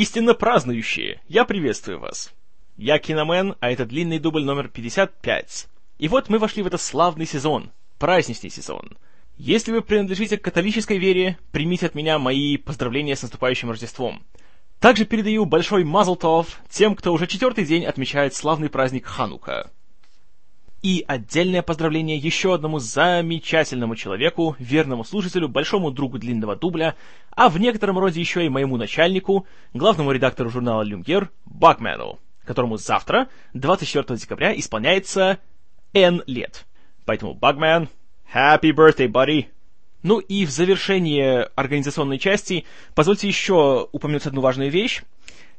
Истинно празднующие, я приветствую вас. Я Киномен, а это длинный дубль номер 55. И вот мы вошли в этот славный сезон, праздничный сезон. Если вы принадлежите к католической вере, примите от меня мои поздравления с наступающим Рождеством. Также передаю большой мазлтов тем, кто уже четвертый день отмечает славный праздник Ханука. И отдельное поздравление еще одному замечательному человеку, верному слушателю, большому другу длинного дубля, а в некотором роде еще и моему начальнику, главному редактору журнала «Люмьер» Бакмену, которому завтра, 24 декабря, исполняется N лет. Поэтому, Багмен, happy birthday, buddy! Ну и в завершение организационной части позвольте еще упомянуть одну важную вещь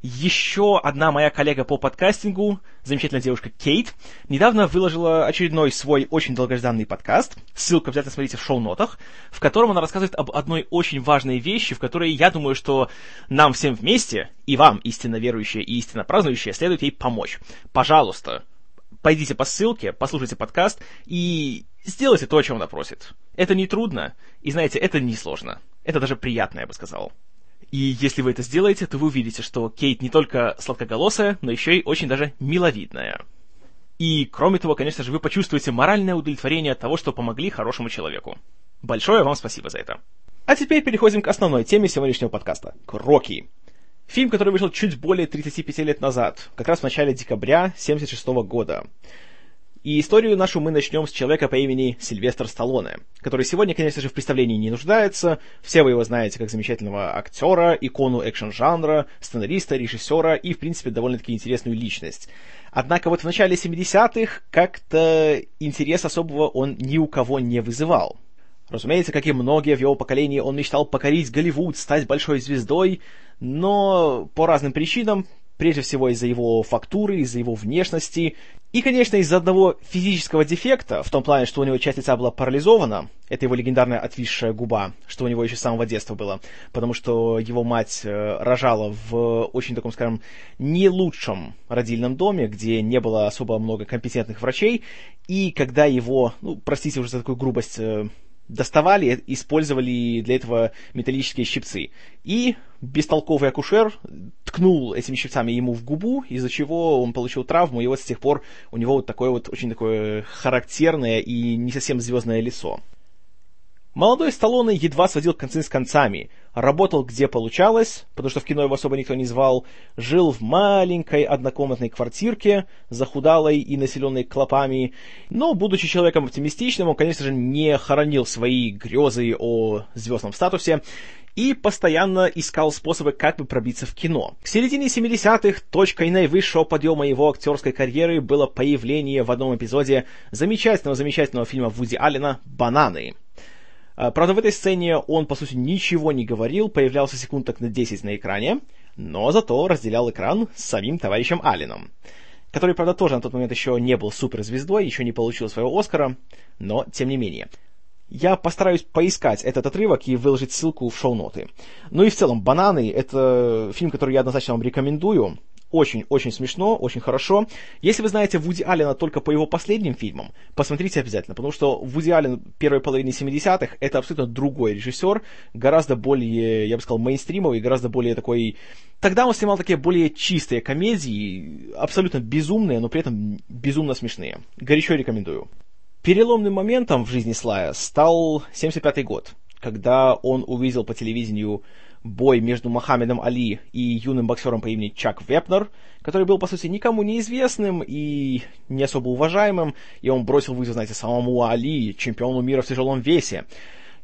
еще одна моя коллега по подкастингу, замечательная девушка Кейт, недавно выложила очередной свой очень долгожданный подкаст, ссылку обязательно смотрите в шоу-нотах, в котором она рассказывает об одной очень важной вещи, в которой я думаю, что нам всем вместе, и вам, истинно верующие и истинно празднующие, следует ей помочь. Пожалуйста, пойдите по ссылке, послушайте подкаст и сделайте то, о чем она просит. Это не трудно, и знаете, это не сложно. Это даже приятно, я бы сказал. И если вы это сделаете, то вы увидите, что Кейт не только сладкоголосая, но еще и очень даже миловидная. И, кроме того, конечно же, вы почувствуете моральное удовлетворение от того, что помогли хорошему человеку. Большое вам спасибо за это. А теперь переходим к основной теме сегодняшнего подкаста — к Рокки. Фильм, который вышел чуть более 35 лет назад, как раз в начале декабря 1976 года. И историю нашу мы начнем с человека по имени Сильвестр Сталлоне, который сегодня, конечно же, в представлении не нуждается. Все вы его знаете как замечательного актера, икону экшн-жанра, сценариста, режиссера и, в принципе, довольно-таки интересную личность. Однако вот в начале 70-х как-то интерес особого он ни у кого не вызывал. Разумеется, как и многие в его поколении, он мечтал покорить Голливуд, стать большой звездой, но по разным причинам, прежде всего из-за его фактуры, из-за его внешности, и, конечно, из-за одного физического дефекта, в том плане, что у него часть лица была парализована, это его легендарная отвисшая губа, что у него еще с самого детства было, потому что его мать э, рожала в очень таком, скажем, не лучшем родильном доме, где не было особо много компетентных врачей, и когда его, ну, простите уже за такую грубость, э, доставали, использовали для этого металлические щипцы. И бестолковый акушер ткнул этими щипцами ему в губу, из-за чего он получил травму, и вот с тех пор у него вот такое вот очень такое характерное и не совсем звездное лицо. Молодой Сталлоне едва сводил концы с концами, работал где получалось, потому что в кино его особо никто не звал, жил в маленькой однокомнатной квартирке, захудалой и населенной клопами, но, будучи человеком оптимистичным, он, конечно же, не хоронил свои грезы о звездном статусе и постоянно искал способы, как бы пробиться в кино. К середине 70-х точкой наивысшего подъема его актерской карьеры было появление в одном эпизоде замечательного-замечательного фильма Вуди Аллена «Бананы». А, правда, в этой сцене он, по сути, ничего не говорил, появлялся секунд так на 10 на экране, но зато разделял экран с самим товарищем Алленом, который, правда, тоже на тот момент еще не был суперзвездой, еще не получил своего Оскара, но тем не менее. Я постараюсь поискать этот отрывок и выложить ссылку в шоу-ноты. Ну и в целом, «Бананы» — это фильм, который я однозначно вам рекомендую. Очень-очень смешно, очень хорошо. Если вы знаете Вуди Аллена только по его последним фильмам, посмотрите обязательно, потому что Вуди Аллен первой половины 70-х это абсолютно другой режиссер, гораздо более, я бы сказал, мейнстримовый, гораздо более такой... Тогда он снимал такие более чистые комедии, абсолютно безумные, но при этом безумно смешные. Горячо рекомендую. Переломным моментом в жизни Слая стал 75 год, когда он увидел по телевидению бой между Мохаммедом Али и юным боксером по имени Чак Вепнер, который был, по сути, никому неизвестным и не особо уважаемым, и он бросил вызов, знаете, самому Али, чемпиону мира в тяжелом весе.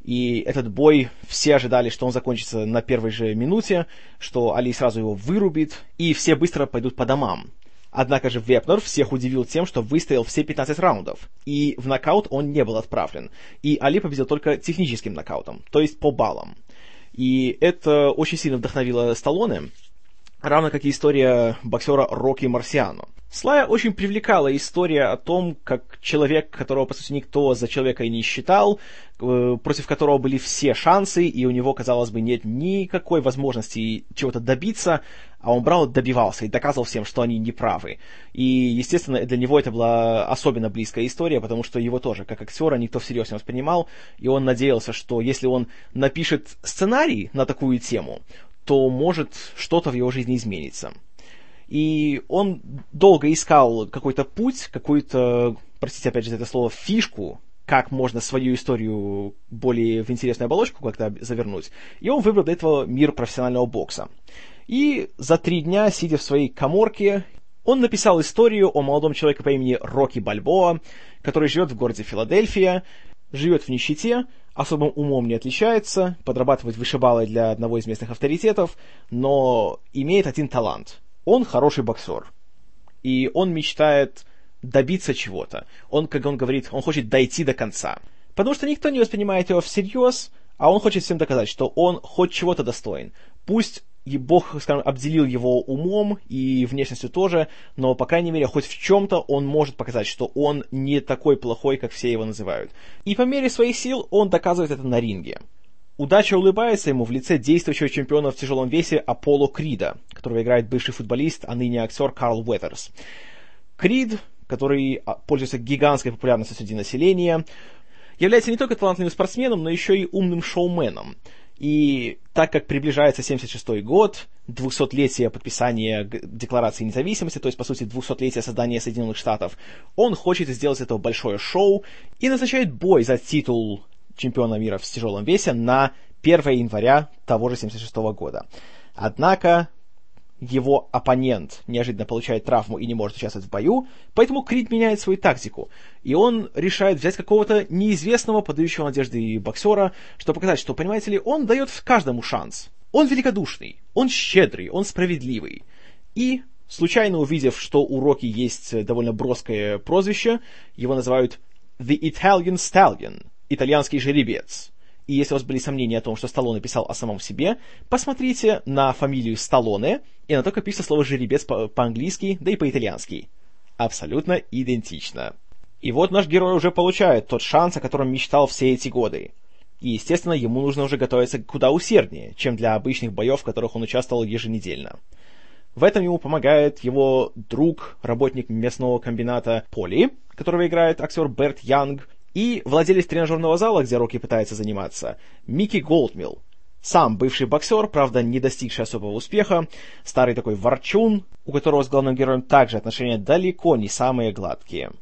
И этот бой, все ожидали, что он закончится на первой же минуте, что Али сразу его вырубит, и все быстро пойдут по домам. Однако же Вепнер всех удивил тем, что выстоял все 15 раундов, и в нокаут он не был отправлен. И Али победил только техническим нокаутом, то есть по баллам. И это очень сильно вдохновило Сталлоне, равно как и история боксера Рокки Марсиано. Слая очень привлекала история о том, как человек, которого, по сути, никто за человека и не считал, э, против которого были все шансы, и у него, казалось бы, нет никакой возможности чего-то добиться, а он брал добивался, и доказывал всем, что они неправы. И, естественно, для него это была особенно близкая история, потому что его тоже, как актера, никто всерьез не воспринимал, и он надеялся, что если он напишет сценарий на такую тему, то может что-то в его жизни изменится. И он долго искал какой-то путь, какую-то, простите опять же это слово, фишку, как можно свою историю более в интересную оболочку как-то завернуть. И он выбрал для этого мир профессионального бокса. И за три дня, сидя в своей коморке, он написал историю о молодом человеке по имени Рокки Бальбоа, который живет в городе Филадельфия, живет в нищете, особым умом не отличается, подрабатывает вышибалой для одного из местных авторитетов, но имеет один талант. Он хороший боксер. И он мечтает добиться чего-то. Он, как он говорит, он хочет дойти до конца. Потому что никто не воспринимает его всерьез, а он хочет всем доказать, что он хоть чего-то достоин. Пусть и Бог, скажем, обделил его умом и внешностью тоже, но, по крайней мере, хоть в чем-то он может показать, что он не такой плохой, как все его называют. И по мере своих сил он доказывает это на ринге. Удача улыбается ему в лице действующего чемпиона в тяжелом весе Аполло Крида, которого играет бывший футболист, а ныне актер Карл Уэтерс. Крид который а, пользуется гигантской популярностью среди населения, является не только талантливым спортсменом, но еще и умным шоуменом. И так как приближается 76 год, 200-летие подписания Декларации независимости, то есть, по сути, 200-летие создания Соединенных Штатов, он хочет сделать этого большое шоу и назначает бой за титул чемпиона мира в тяжелом весе на 1 января того же 76 года. Однако его оппонент неожиданно получает травму и не может участвовать в бою, поэтому Крид меняет свою тактику, и он решает взять какого-то неизвестного, подающего надежды боксера, чтобы показать, что, понимаете ли, он дает каждому шанс. Он великодушный, он щедрый, он справедливый. И, случайно увидев, что у Рокки есть довольно броское прозвище, его называют «The Italian Stallion» — «Итальянский жеребец». И если у вас были сомнения о том, что Сталлоне писал о самом себе, посмотрите на фамилию Сталлоне и на то, как пишется слово «жеребец» по-английски, да и по-итальянски. Абсолютно идентично. И вот наш герой уже получает тот шанс, о котором мечтал все эти годы. И, естественно, ему нужно уже готовиться куда усерднее, чем для обычных боев, в которых он участвовал еженедельно. В этом ему помогает его друг, работник местного комбината Поли, которого играет актер Берт Янг, и владелец тренажерного зала, где Рокки пытается заниматься, Микки Голдмилл. Сам бывший боксер, правда, не достигший особого успеха, старый такой ворчун, у которого с главным героем также отношения далеко не самые гладкие.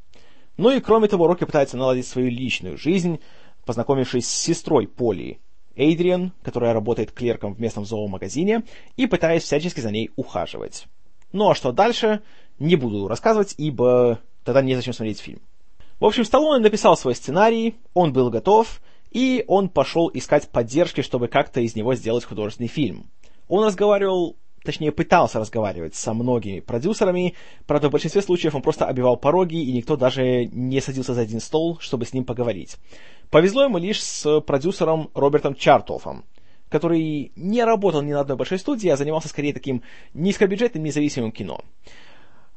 Ну и кроме того, Рокки пытается наладить свою личную жизнь, познакомившись с сестрой Поли, Эйдриан, которая работает клерком в местном зоомагазине, и пытаясь всячески за ней ухаживать. Ну а что дальше, не буду рассказывать, ибо тогда незачем смотреть фильм. В общем, Сталлоне написал свой сценарий, он был готов, и он пошел искать поддержки, чтобы как-то из него сделать художественный фильм. Он разговаривал, точнее пытался разговаривать со многими продюсерами, правда в большинстве случаев он просто обивал пороги, и никто даже не садился за один стол, чтобы с ним поговорить. Повезло ему лишь с продюсером Робертом Чартофом, который не работал ни на одной большой студии, а занимался скорее таким низкобюджетным независимым кино.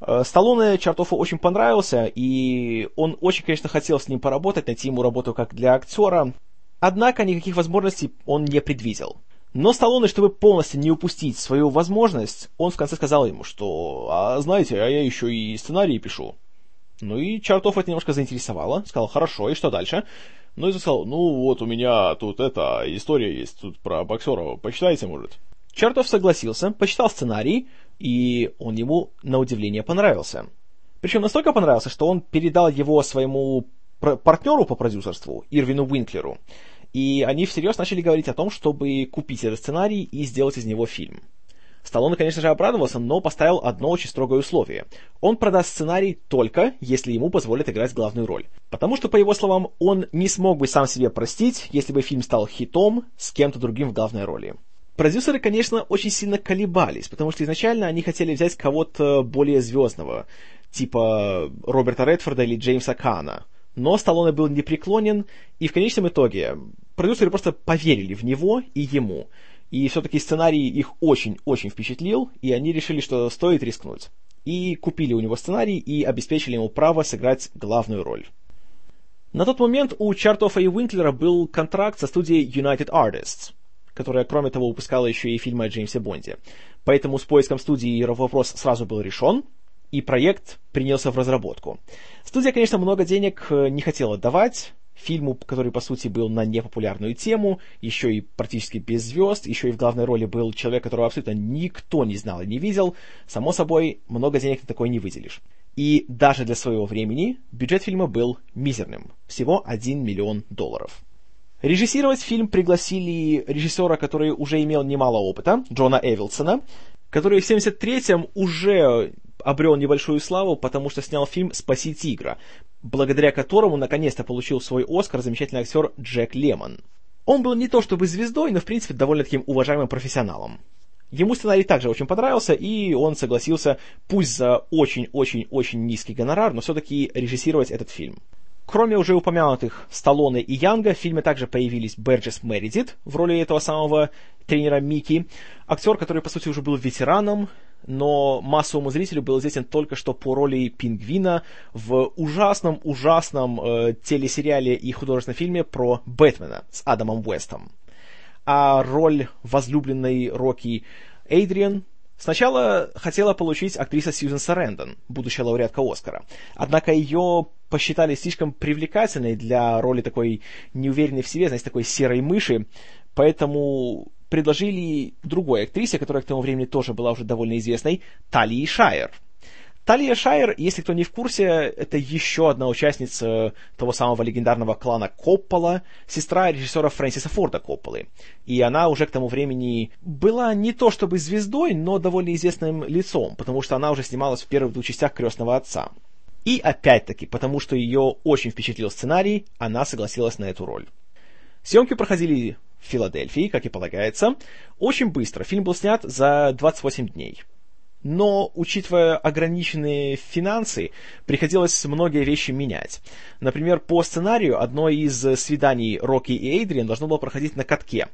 Э, Сталлоне Чартофу очень понравился, и он очень, конечно, хотел с ним поработать, найти ему работу как для актера, однако никаких возможностей он не предвидел. Но Сталлоне, чтобы полностью не упустить свою возможность, он в конце сказал ему, что, а знаете, а я еще и сценарии пишу. Ну и Чартов это немножко заинтересовало, сказал, хорошо, и что дальше? Ну и сказал, ну вот у меня тут эта история есть тут про боксера, почитайте, может. Чартов согласился, почитал сценарий, и он ему, на удивление, понравился. Причем настолько понравился, что он передал его своему партнеру по продюсерству, Ирвину Уинклеру, и они всерьез начали говорить о том, чтобы купить этот сценарий и сделать из него фильм. Сталлоне, конечно же, обрадовался, но поставил одно очень строгое условие. Он продаст сценарий только, если ему позволят играть главную роль. Потому что, по его словам, он не смог бы сам себе простить, если бы фильм стал хитом с кем-то другим в главной роли. Продюсеры, конечно, очень сильно колебались, потому что изначально они хотели взять кого-то более звездного, типа Роберта Редфорда или Джеймса Кана. Но Сталлоне был непреклонен, и в конечном итоге продюсеры просто поверили в него и ему. И все-таки сценарий их очень-очень впечатлил, и они решили, что стоит рискнуть. И купили у него сценарий и обеспечили ему право сыграть главную роль. На тот момент у Чартофа и Уинклера был контракт со студией United Artists, которая, кроме того, выпускала еще и фильмы о Джеймсе Бонде. Поэтому с поиском студии вопрос сразу был решен, и проект принялся в разработку. Студия, конечно, много денег э, не хотела давать, фильму, который, по сути, был на непопулярную тему, еще и практически без звезд, еще и в главной роли был человек, которого абсолютно никто не знал и не видел, само собой, много денег на такое не выделишь. И даже для своего времени бюджет фильма был мизерным, всего 1 миллион долларов. Режиссировать фильм пригласили режиссера, который уже имел немало опыта, Джона Эвилсона, который в 73-м уже обрел небольшую славу, потому что снял фильм «Спаси тигра», благодаря которому наконец-то получил свой Оскар замечательный актер Джек Лемон. Он был не то чтобы звездой, но в принципе довольно таким уважаемым профессионалом. Ему сценарий также очень понравился, и он согласился, пусть за очень-очень-очень низкий гонорар, но все-таки режиссировать этот фильм. Кроме уже упомянутых Сталлоне и Янга, в фильме также появились Берджес Мередит в роли этого самого тренера Микки, актер, который, по сути, уже был ветераном, но массовому зрителю был известен только что по роли пингвина в ужасном-ужасном э, телесериале и художественном фильме про Бэтмена с Адамом Уэстом. А роль возлюбленной Рокки Эйдриан Сначала хотела получить актриса Сьюзен Сарендон, будущая лауреатка Оскара. Однако ее посчитали слишком привлекательной для роли такой неуверенной в себе, знаете, такой серой мыши, поэтому предложили другой актрисе, которая к тому времени тоже была уже довольно известной, Талии Шайер – Талия Шайер, если кто не в курсе, это еще одна участница того самого легендарного клана Коппола, сестра режиссера Фрэнсиса Форда Копполы. И она уже к тому времени была не то чтобы звездой, но довольно известным лицом, потому что она уже снималась в первых двух частях «Крестного отца». И опять-таки, потому что ее очень впечатлил сценарий, она согласилась на эту роль. Съемки проходили в Филадельфии, как и полагается. Очень быстро. Фильм был снят за 28 дней. Но, учитывая ограниченные финансы, приходилось многие вещи менять. Например, по сценарию одно из свиданий Рокки и Эйдриан должно было проходить на катке.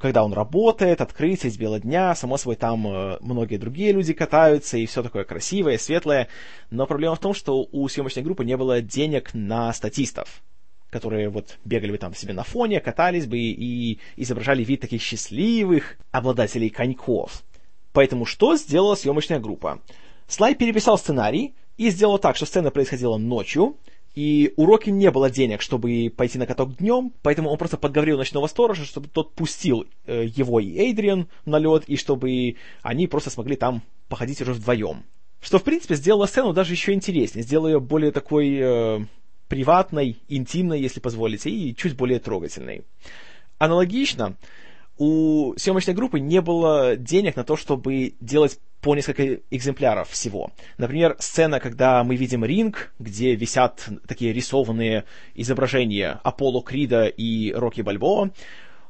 Когда он работает, открытие с бела дня, само собой, там э, многие другие люди катаются, и все такое красивое, светлое. Но проблема в том, что у съемочной группы не было денег на статистов которые вот бегали бы там себе на фоне, катались бы и изображали вид таких счастливых обладателей коньков. Поэтому что сделала съемочная группа? Слай переписал сценарий и сделал так, что сцена происходила ночью, и у Рокки не было денег, чтобы пойти на каток днем, поэтому он просто подговорил ночного сторожа, чтобы тот пустил э, его и Эйдриан на лед, и чтобы они просто смогли там походить уже вдвоем. Что, в принципе, сделало сцену даже еще интереснее, сделало ее более такой э, приватной, интимной, если позволите, и чуть более трогательной. Аналогично, у съемочной группы не было денег на то, чтобы делать по несколько экземпляров всего. Например, сцена, когда мы видим ринг, где висят такие рисованные изображения Аполло Крида и Рокки Бальбоа.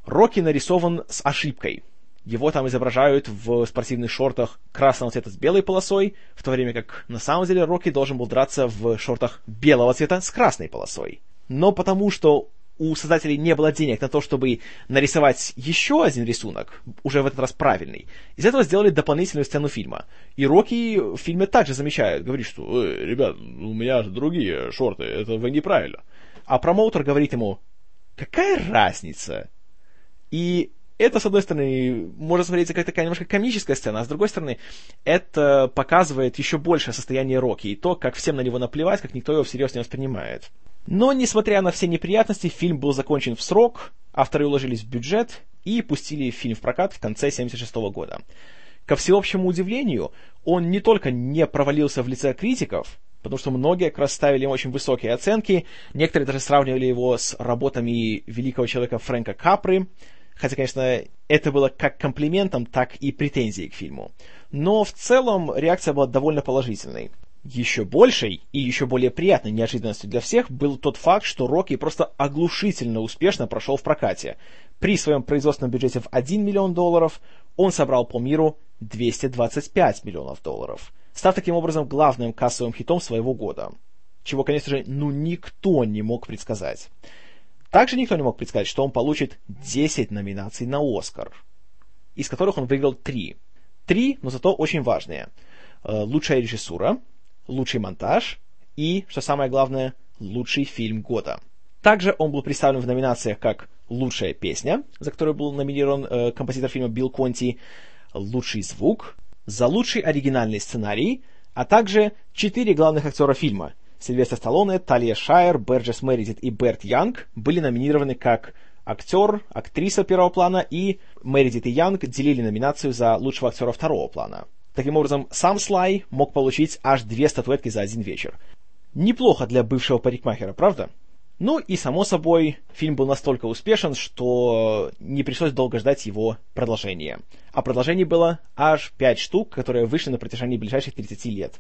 Рокки нарисован с ошибкой. Его там изображают в спортивных шортах красного цвета с белой полосой, в то время как на самом деле Рокки должен был драться в шортах белого цвета с красной полосой. Но потому что у создателей не было денег на то, чтобы нарисовать еще один рисунок, уже в этот раз правильный. Из этого сделали дополнительную сцену фильма. И Рокки в фильме также замечает, говорит, что э, ребят, у меня же другие шорты, это вы неправильно. А промоутер говорит ему, какая разница? И это, с одной стороны, может смотреться как такая немножко комическая сцена, а с другой стороны, это показывает еще большее состояние Рокки и то, как всем на него наплевать, как никто его всерьез не воспринимает. Но, несмотря на все неприятности, фильм был закончен в срок, авторы уложились в бюджет и пустили фильм в прокат в конце 1976 года. Ко всеобщему удивлению, он не только не провалился в лице критиков, потому что многие как раз ставили ему очень высокие оценки, некоторые даже сравнивали его с работами великого человека Фрэнка Капры, хотя, конечно, это было как комплиментом, так и претензией к фильму. Но в целом реакция была довольно положительной. Еще большей и еще более приятной неожиданностью для всех был тот факт, что Рокки просто оглушительно успешно прошел в прокате. При своем производственном бюджете в 1 миллион долларов он собрал по миру 225 миллионов долларов, став таким образом главным кассовым хитом своего года. Чего, конечно же, ну никто не мог предсказать. Также никто не мог предсказать, что он получит 10 номинаций на Оскар, из которых он выиграл 3. Три, но зато очень важные. Э, лучшая режиссура, лучший монтаж и, что самое главное, лучший фильм года. Также он был представлен в номинациях как «Лучшая песня», за которую был номинирован э, композитор фильма Билл Конти, «Лучший звук», за лучший оригинальный сценарий, а также четыре главных актера фильма Сильвестр Сталлоне, Талия Шайер, Берджес Мэридит и Берт Янг были номинированы как актер, актриса первого плана, и Мэридит и Янг делили номинацию за лучшего актера второго плана. Таким образом, сам Слай мог получить аж две статуэтки за один вечер. Неплохо для бывшего парикмахера, правда? Ну и, само собой, фильм был настолько успешен, что не пришлось долго ждать его продолжения. А продолжений было аж пять штук, которые вышли на протяжении ближайших 30 лет.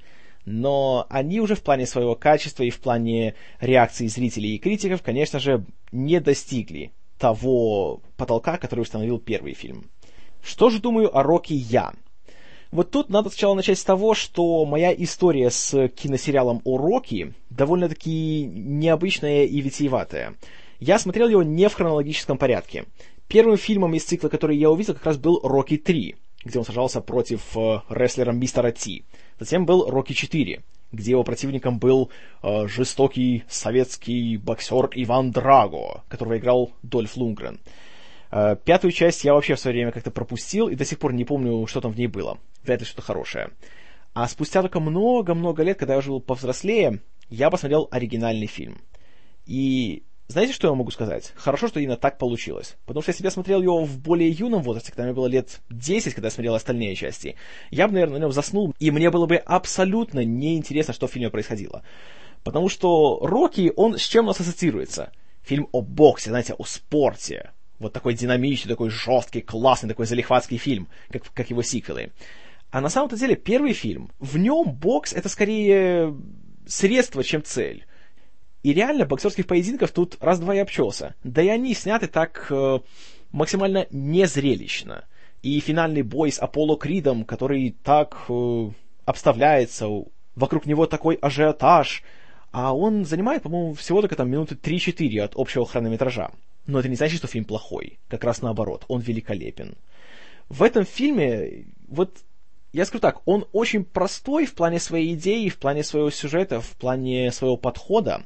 Но они уже в плане своего качества и в плане реакции зрителей и критиков, конечно же, не достигли того потолка, который установил первый фильм. Что же думаю о Рокки я? Вот тут надо сначала начать с того, что моя история с киносериалом «Уроки» довольно-таки необычная и витиеватая. Я смотрел его не в хронологическом порядке. Первым фильмом из цикла, который я увидел, как раз был «Рокки 3», где он сражался против э, рестлера Мистера Ти. Затем был «Рокки 4», где его противником был э, жестокий советский боксер Иван Драго, которого играл Дольф Лунгрен. Э, пятую часть я вообще в свое время как-то пропустил и до сих пор не помню, что там в ней было. Вряд ли что-то хорошее. А спустя только много-много лет, когда я уже был повзрослее, я посмотрел оригинальный фильм. И знаете, что я могу сказать? Хорошо, что именно так получилось. Потому что если бы я смотрел его в более юном возрасте, когда мне было лет 10, когда я смотрел остальные части, я бы, наверное, на нем заснул, и мне было бы абсолютно неинтересно, что в фильме происходило. Потому что Рокки, он с чем у нас ассоциируется? Фильм о боксе, знаете, о спорте, вот такой динамичный, такой жесткий, классный, такой залихватский фильм, как, как его сиквелы. А на самом-то деле первый фильм, в нем бокс это скорее средство, чем цель. И реально боксерских поединков тут раз-два и обчелся. Да и они сняты так э, максимально незрелищно. И финальный бой с Аполло Кридом, который так э, обставляется, вокруг него такой ажиотаж, а он занимает, по-моему, всего только там минуты 3-4 от общего хронометража. Но это не значит, что фильм плохой. Как раз наоборот, он великолепен. В этом фильме, вот я скажу так, он очень простой в плане своей идеи, в плане своего сюжета, в плане своего подхода,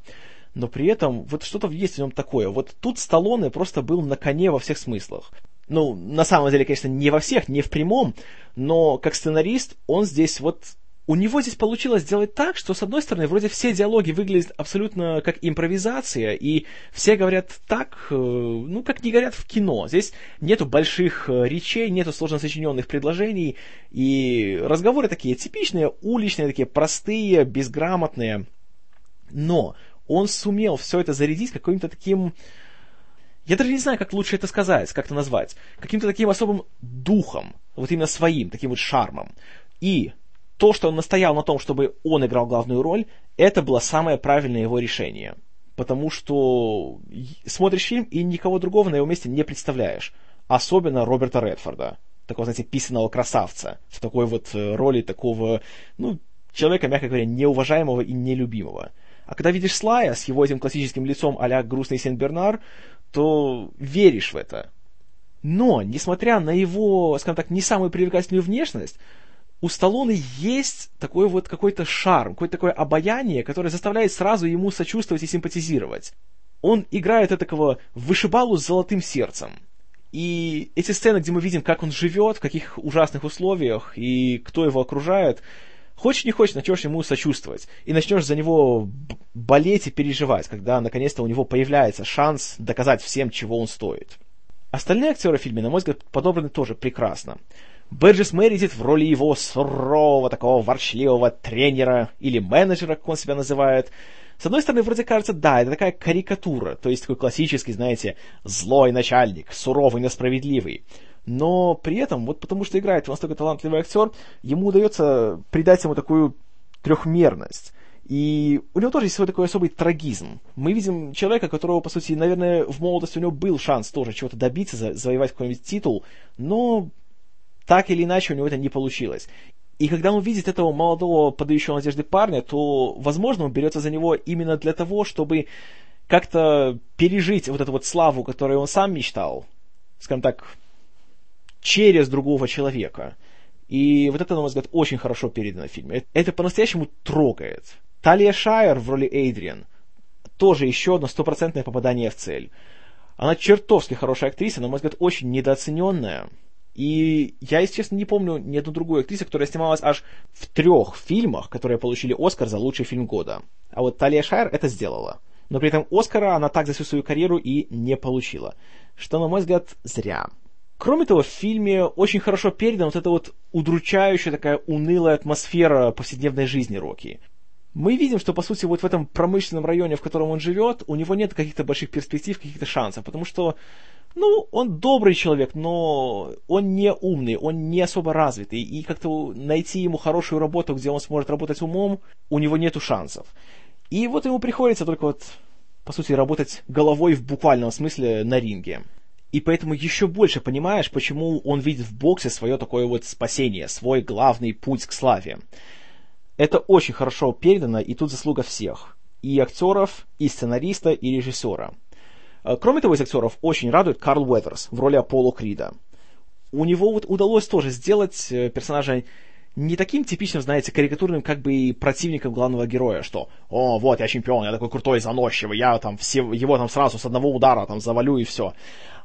но при этом вот что-то есть в нем такое. Вот тут Сталлоне просто был на коне во всех смыслах. Ну, на самом деле, конечно, не во всех, не в прямом, но как сценарист он здесь вот у него здесь получилось сделать так, что, с одной стороны, вроде все диалоги выглядят абсолютно как импровизация, и все говорят так, э, ну, как не говорят в кино. Здесь нету больших э, речей, нету сложно сочиненных предложений, и разговоры такие типичные, уличные, такие простые, безграмотные. Но он сумел все это зарядить каким-то таким... Я даже не знаю, как лучше это сказать, как это назвать. Каким-то таким особым духом, вот именно своим, таким вот шармом. И то, что он настоял на том, чтобы он играл главную роль, это было самое правильное его решение. Потому что смотришь фильм и никого другого на его месте не представляешь. Особенно Роберта Редфорда. Такого, знаете, писанного красавца. В такой вот э, роли такого, ну, человека, мягко говоря, неуважаемого и нелюбимого. А когда видишь Слая с его этим классическим лицом а-ля грустный Сен-Бернар, то веришь в это. Но, несмотря на его, скажем так, не самую привлекательную внешность, у Сталлоне есть такой вот какой-то шарм, какое-то такое обаяние, которое заставляет сразу ему сочувствовать и симпатизировать. Он играет такого вышибалу с золотым сердцем. И эти сцены, где мы видим, как он живет, в каких ужасных условиях, и кто его окружает, хочешь не хочешь, начнешь ему сочувствовать. И начнешь за него болеть и переживать, когда наконец-то у него появляется шанс доказать всем, чего он стоит. Остальные актеры в фильме, на мой взгляд, подобраны тоже прекрасно. Берджес Мэридит в роли его сурового, такого ворчливого тренера или менеджера, как он себя называет. С одной стороны, вроде кажется, да, это такая карикатура, то есть такой классический, знаете, злой начальник, суровый, несправедливый. Но при этом, вот потому что играет настолько талантливый актер, ему удается придать ему такую трехмерность. И у него тоже есть свой такой особый трагизм. Мы видим человека, которого, по сути, наверное, в молодости у него был шанс тоже чего-то добиться, завоевать какой-нибудь титул, но так или иначе у него это не получилось. И когда он видит этого молодого, подающего надежды парня, то, возможно, он берется за него именно для того, чтобы как-то пережить вот эту вот славу, которую он сам мечтал, скажем так, через другого человека. И вот это, на мой взгляд, очень хорошо передано в фильме. Это по-настоящему трогает. Талия Шайер в роли Эйдриан тоже еще одно стопроцентное попадание в цель. Она чертовски хорошая актриса, на мой взгляд, очень недооцененная. И я, если честно, не помню ни одну другую актрису, которая снималась аж в трех фильмах, которые получили Оскар за лучший фильм года. А вот Талия Шайер это сделала. Но при этом Оскара она так за всю свою карьеру и не получила. Что, на мой взгляд, зря. Кроме того, в фильме очень хорошо передана вот эта вот удручающая такая унылая атмосфера повседневной жизни Рокки. Мы видим, что, по сути, вот в этом промышленном районе, в котором он живет, у него нет каких-то больших перспектив, каких-то шансов, потому что, ну, он добрый человек, но он не умный, он не особо развитый, и как-то найти ему хорошую работу, где он сможет работать умом, у него нету шансов. И вот ему приходится только вот, по сути, работать головой в буквальном смысле на ринге. И поэтому еще больше понимаешь, почему он видит в боксе свое такое вот спасение, свой главный путь к славе. Это очень хорошо передано, и тут заслуга всех. И актеров, и сценариста, и режиссера. Э, кроме того, из актеров очень радует Карл Уэтерс в роли Аполло Крида. У него вот удалось тоже сделать э, персонажа не таким типичным, знаете, карикатурным как бы и противником главного героя, что «О, вот, я чемпион, я такой крутой, заносчивый, я там все, его там сразу с одного удара там завалю и все»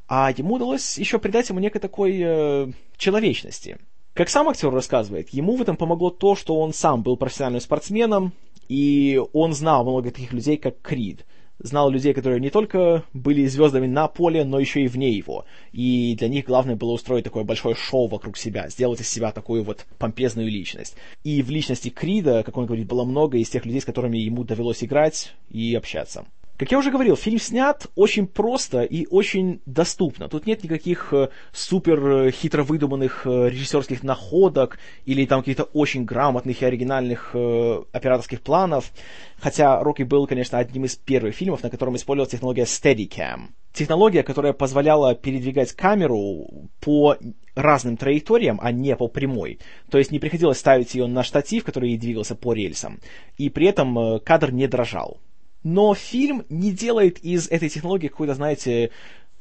а ему удалось еще придать ему некой такой э, человечности. Как сам актер рассказывает, ему в этом помогло то, что он сам был профессиональным спортсменом, и он знал много таких людей, как Крид. Знал людей, которые не только были звездами на поле, но еще и вне его. И для них главное было устроить такое большое шоу вокруг себя, сделать из себя такую вот помпезную личность. И в личности Крида, как он говорит, было много из тех людей, с которыми ему довелось играть и общаться. Как я уже говорил, фильм снят очень просто и очень доступно. Тут нет никаких э, супер э, хитро выдуманных э, режиссерских находок или там каких-то очень грамотных и оригинальных операторских планов. Хотя Рокки был, конечно, одним из первых фильмов, на котором использовалась технология Steadicam. Технология, которая позволяла передвигать камеру по разным траекториям, а не по прямой. То есть не приходилось ставить ее на штатив, который двигался по рельсам. И при этом кадр не дрожал. Но фильм не делает из этой технологии какую-то, знаете,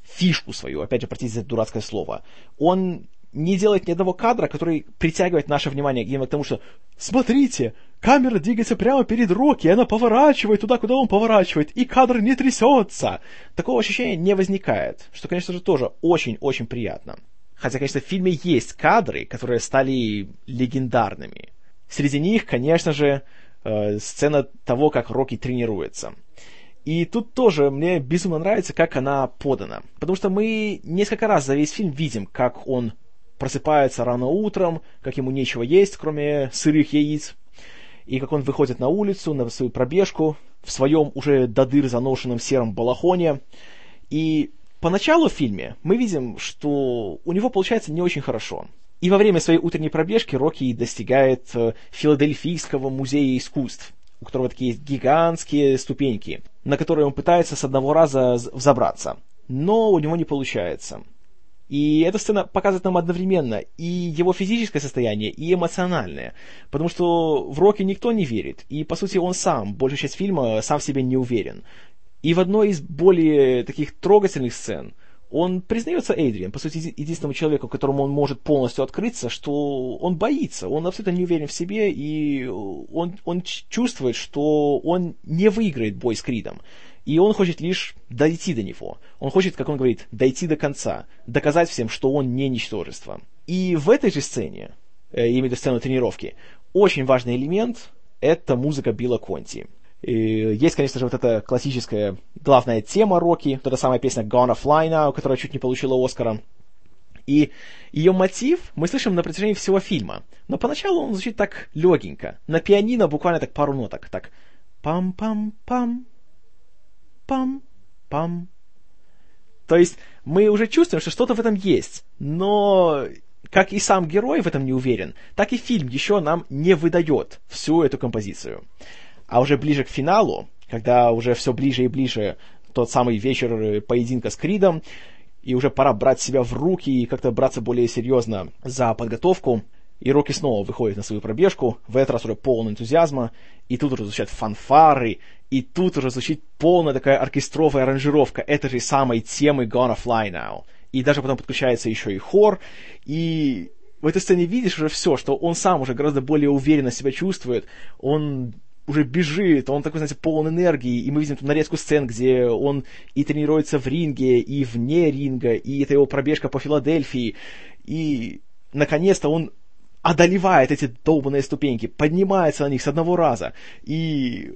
фишку свою, опять же, простите за дурацкое слово. Он не делает ни одного кадра, который притягивает наше внимание именно к тому, что «Смотрите, камера двигается прямо перед Рокки, она поворачивает туда, куда он поворачивает, и кадр не трясется!» Такого ощущения не возникает, что, конечно же, тоже очень-очень приятно. Хотя, конечно, в фильме есть кадры, которые стали легендарными. Среди них, конечно же, э, сцена того, как Рокки тренируется. И тут тоже мне безумно нравится, как она подана. Потому что мы несколько раз за весь фильм видим, как он просыпается рано утром, как ему нечего есть, кроме сырых яиц, и как он выходит на улицу, на свою пробежку, в своем уже до дыр заношенном сером балахоне. И поначалу в фильме мы видим, что у него получается не очень хорошо. И во время своей утренней пробежки Рокки достигает э, Филадельфийского музея искусств, у которого такие есть гигантские ступеньки, на которые он пытается с одного раза взобраться. Но у него не получается. И эта сцена показывает нам одновременно и его физическое состояние, и эмоциональное. Потому что в Рокки никто не верит. И, по сути, он сам, большую часть фильма, сам в себе не уверен. И в одной из более таких трогательных сцен – он признается Эйдриан, по сути, единственному человеку, которому он может полностью открыться, что он боится, он абсолютно не уверен в себе, и он, он чувствует, что он не выиграет бой с Кридом. И он хочет лишь дойти до него. Он хочет, как он говорит, дойти до конца, доказать всем, что он не ничтожество. И в этой же сцене, э, именно в сцену тренировки, очень важный элемент — это музыка Билла Конти. И есть, конечно же, вот эта классическая главная тема Рокки, вот эта самая песня Gonna Fly Now, которая чуть не получила Оскара. И ее мотив мы слышим на протяжении всего фильма. Но поначалу он звучит так легенько. На пианино буквально так пару ноток. Так пам-пам-пам, пам-пам. То есть мы уже чувствуем, что что-то в этом есть. Но как и сам герой в этом не уверен, так и фильм еще нам не выдает всю эту композицию. А уже ближе к финалу, когда уже все ближе и ближе тот самый вечер поединка с Кридом, и уже пора брать себя в руки и как-то браться более серьезно за подготовку, и Рокки снова выходит на свою пробежку, в этот раз уже полный энтузиазма, и тут уже звучат фанфары, и тут уже звучит полная такая оркестровая аранжировка этой же самой темы Gonna Fly Now. И даже потом подключается еще и хор, и в этой сцене видишь уже все, что он сам уже гораздо более уверенно себя чувствует, он уже бежит, он такой, знаете, полон энергии, и мы видим тут нарезку сцен, где он и тренируется в ринге, и вне ринга, и это его пробежка по Филадельфии, и, наконец-то, он одолевает эти долбанные ступеньки, поднимается на них с одного раза, и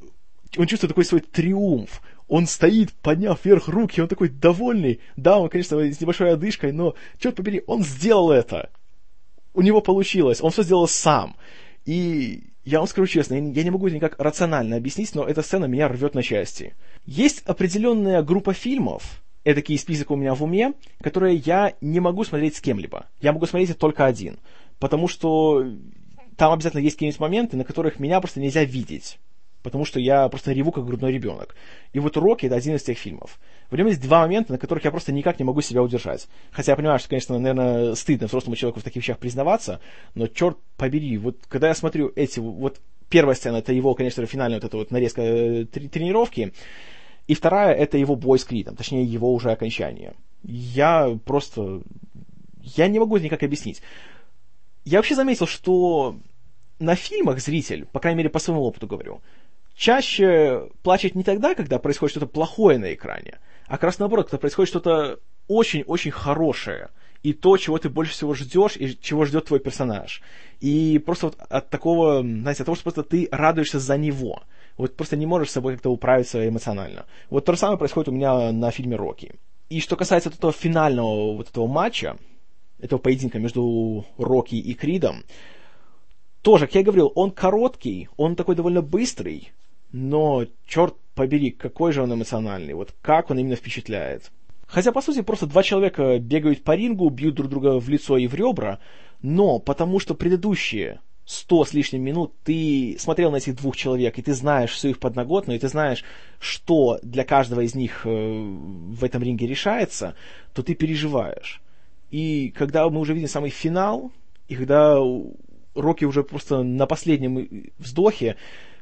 он чувствует такой свой триумф. Он стоит, подняв вверх руки, он такой довольный. Да, он, конечно, с небольшой одышкой, но, черт побери, он сделал это. У него получилось, он все сделал сам. И я вам скажу честно, я не могу это никак рационально объяснить, но эта сцена меня рвет на части. Есть определенная группа фильмов, это такие список у меня в уме, которые я не могу смотреть с кем-либо. Я могу смотреть только один. Потому что там обязательно есть какие-нибудь моменты, на которых меня просто нельзя видеть. Потому что я просто реву, как грудной ребенок. И вот «Рокки» — это один из тех фильмов. В нем есть два момента, на которых я просто никак не могу себя удержать. Хотя я понимаю, что, конечно, наверное, стыдно взрослому человеку в таких вещах признаваться, но черт побери, вот когда я смотрю эти, вот первая сцена, это его, конечно финальная вот эта вот нарезка э, тренировки, и вторая — это его бой с Кридом, точнее, его уже окончание. Я просто... Я не могу это никак объяснить. Я вообще заметил, что на фильмах зритель, по крайней мере, по своему опыту говорю, чаще плачет не тогда, когда происходит что-то плохое на экране, а как раз наоборот, когда происходит что-то очень-очень хорошее, и то, чего ты больше всего ждешь, и чего ждет твой персонаж. И просто вот от такого, знаете, от того, что просто ты радуешься за него. Вот просто не можешь с собой как-то управиться эмоционально. Вот то же самое происходит у меня на фильме «Рокки». И что касается этого финального вот этого матча, этого поединка между Рокки и Кридом, тоже, как я говорил, он короткий, он такой довольно быстрый, но, черт побери, какой же он эмоциональный, вот как он именно впечатляет. Хотя, по сути, просто два человека бегают по рингу, бьют друг друга в лицо и в ребра, но потому что предыдущие сто с лишним минут ты смотрел на этих двух человек, и ты знаешь всю их подноготную, и ты знаешь, что для каждого из них э, в этом ринге решается, то ты переживаешь. И когда мы уже видим самый финал, и когда Рокки уже просто на последнем вздохе,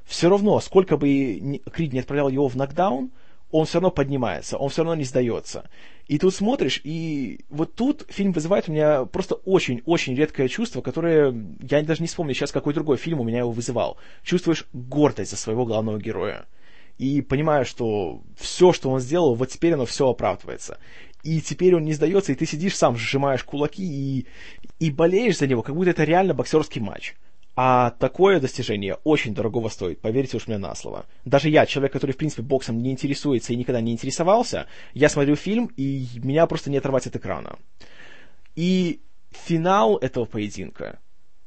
все равно, сколько бы Крид не отправлял его в нокдаун, он все равно поднимается, он все равно не сдается. И тут смотришь, и вот тут фильм вызывает у меня просто очень-очень редкое чувство, которое я даже не вспомню сейчас, какой другой фильм у меня его вызывал. Чувствуешь гордость за своего главного героя. И понимаешь, что все, что он сделал, вот теперь оно все оправдывается. И теперь он не сдается, и ты сидишь сам, сжимаешь кулаки и, и болеешь за него, как будто это реально боксерский матч. А такое достижение очень дорогого стоит, поверьте уж мне на слово. Даже я, человек, который, в принципе, боксом не интересуется и никогда не интересовался, я смотрю фильм, и меня просто не оторвать от экрана. И финал этого поединка,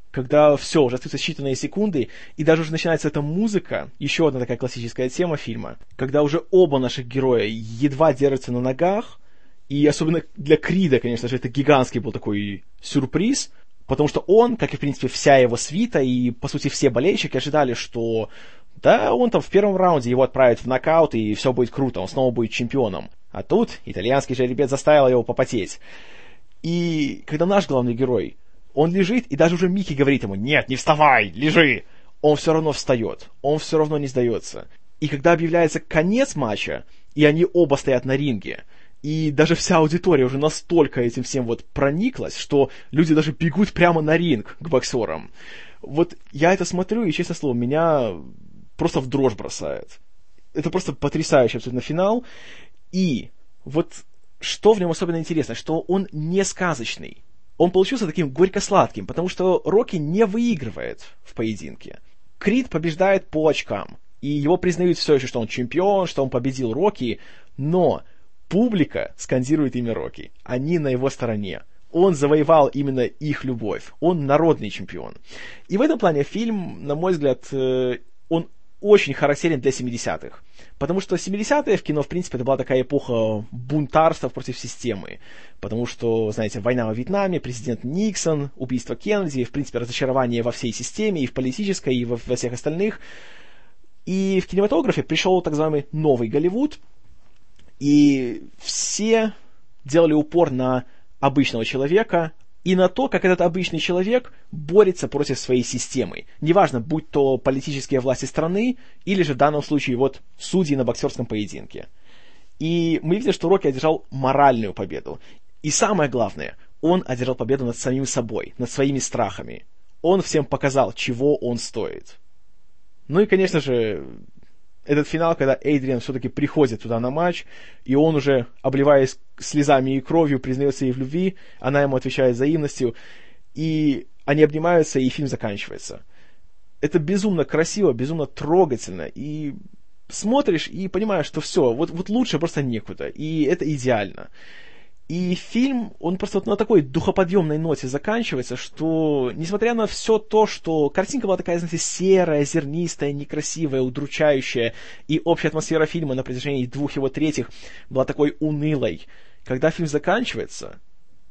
когда все, уже остаются считанные секунды, и даже уже начинается эта музыка, еще одна такая классическая тема фильма, когда уже оба наших героя едва держатся на ногах, и особенно для Крида, конечно же, это гигантский был такой сюрприз, Потому что он, как и, в принципе, вся его свита и, по сути, все болельщики ожидали, что да, он там в первом раунде его отправит в нокаут, и все будет круто, он снова будет чемпионом. А тут итальянский жеребец заставил его попотеть. И когда наш главный герой, он лежит, и даже уже Микки говорит ему, нет, не вставай, лежи. Он все равно встает, он все равно не сдается. И когда объявляется конец матча, и они оба стоят на ринге, и даже вся аудитория уже настолько этим всем вот прониклась, что люди даже бегут прямо на ринг к боксерам. Вот я это смотрю, и, честно слово, меня просто в дрожь бросает. Это просто потрясающий абсолютно финал. И вот что в нем особенно интересно, что он не сказочный. Он получился таким горько-сладким, потому что Рокки не выигрывает в поединке. Крид побеждает по очкам, и его признают все еще, что он чемпион, что он победил Рокки, но Публика скандирует имя Рокки. Они на его стороне. Он завоевал именно их любовь. Он народный чемпион. И в этом плане фильм, на мой взгляд, э, он очень характерен для 70-х. Потому что 70-е в кино, в принципе, это была такая эпоха бунтарства против системы. Потому что, знаете, война во Вьетнаме, президент Никсон, убийство Кеннеди, в принципе, разочарование во всей системе, и в политической, и во, во всех остальных. И в кинематографе пришел так называемый новый Голливуд, и все делали упор на обычного человека и на то, как этот обычный человек борется против своей системы. Неважно, будь то политические власти страны, или же в данном случае вот судьи на боксерском поединке. И мы видим, что Рокки одержал моральную победу. И самое главное, он одержал победу над самим собой, над своими страхами. Он всем показал, чего он стоит. Ну и, конечно же, этот финал, когда Эйдриан все-таки приходит туда на матч, и он уже, обливаясь слезами и кровью, признается ей в любви, она ему отвечает взаимностью, и они обнимаются, и фильм заканчивается. Это безумно красиво, безумно трогательно, и смотришь и понимаешь, что все, вот, вот лучше просто некуда, и это идеально. И фильм, он просто вот на такой духоподъемной ноте заканчивается, что, несмотря на все то, что картинка была такая, знаете, серая, зернистая, некрасивая, удручающая, и общая атмосфера фильма на протяжении двух его третьих была такой унылой, когда фильм заканчивается,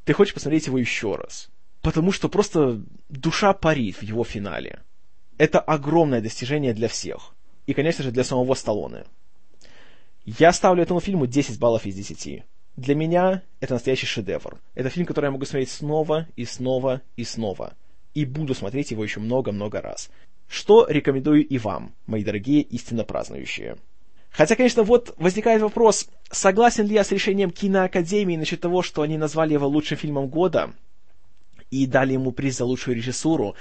ты хочешь посмотреть его еще раз. Потому что просто душа парит в его финале. Это огромное достижение для всех. И, конечно же, для самого Сталлоне. Я ставлю этому фильму 10 баллов из 10. Для меня это настоящий шедевр. Это фильм, который я могу смотреть снова и снова и снова. И буду смотреть его еще много-много раз. Что рекомендую и вам, мои дорогие истинно празднующие. Хотя, конечно, вот возникает вопрос, согласен ли я с решением киноакадемии насчет того, что они назвали его лучшим фильмом года и дали ему приз за лучшую режиссуру.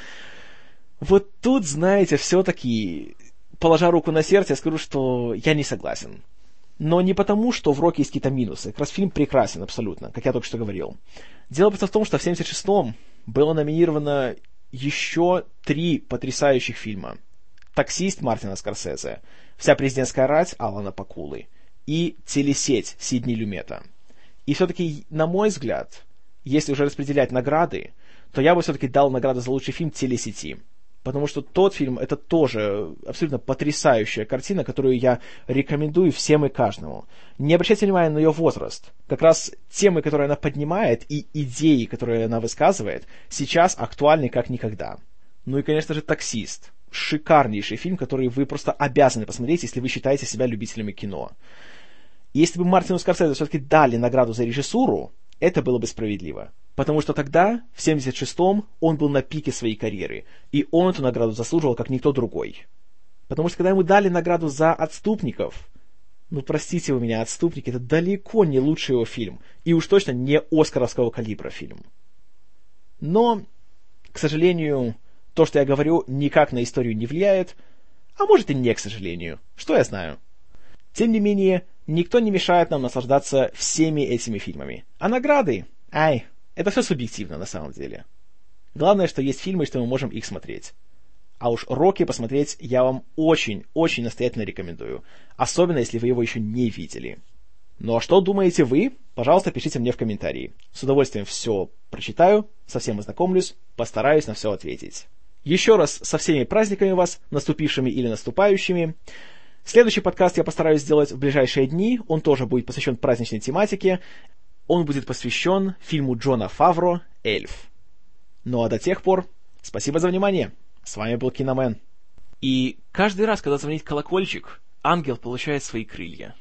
Вот тут, знаете, все-таки, положа руку на сердце, я скажу, что я не согласен. Но не потому, что в Роке есть какие-то минусы. Как раз фильм прекрасен абсолютно, как я только что говорил. Дело просто в том, что в 76-м было номинировано еще три потрясающих фильма. «Таксист» Мартина Скорсезе, «Вся президентская рать» Алана Пакулы и «Телесеть» Сидни Люмета. И все-таки, на мой взгляд, если уже распределять награды, то я бы все-таки дал награду за лучший фильм «Телесети» потому что тот фильм это тоже абсолютно потрясающая картина, которую я рекомендую всем и каждому. Не обращайте внимания на ее возраст. Как раз темы, которые она поднимает, и идеи, которые она высказывает, сейчас актуальны как никогда. Ну и, конечно же, «Таксист». Шикарнейший фильм, который вы просто обязаны посмотреть, если вы считаете себя любителями кино. Если бы Мартину Скорсезе все-таки дали награду за режиссуру, это было бы справедливо. Потому что тогда, в 76-м, он был на пике своей карьеры, и он эту награду заслуживал, как никто другой. Потому что когда ему дали награду за «Отступников», ну, простите вы меня, «Отступники» — это далеко не лучший его фильм, и уж точно не оскаровского калибра фильм. Но, к сожалению, то, что я говорю, никак на историю не влияет, а может и не к сожалению, что я знаю. Тем не менее, никто не мешает нам наслаждаться всеми этими фильмами. А награды? Ай, это все субъективно на самом деле. Главное, что есть фильмы, что мы можем их смотреть. А уж Рокки посмотреть я вам очень-очень настоятельно рекомендую. Особенно, если вы его еще не видели. Ну а что думаете вы? Пожалуйста, пишите мне в комментарии. С удовольствием все прочитаю, со всем ознакомлюсь, постараюсь на все ответить. Еще раз со всеми праздниками вас, наступившими или наступающими. Следующий подкаст я постараюсь сделать в ближайшие дни. Он тоже будет посвящен праздничной тематике. Он будет посвящен фильму Джона Фавро «Эльф». Ну а до тех пор, спасибо за внимание. С вами был Киномен. И каждый раз, когда звонит колокольчик, ангел получает свои крылья.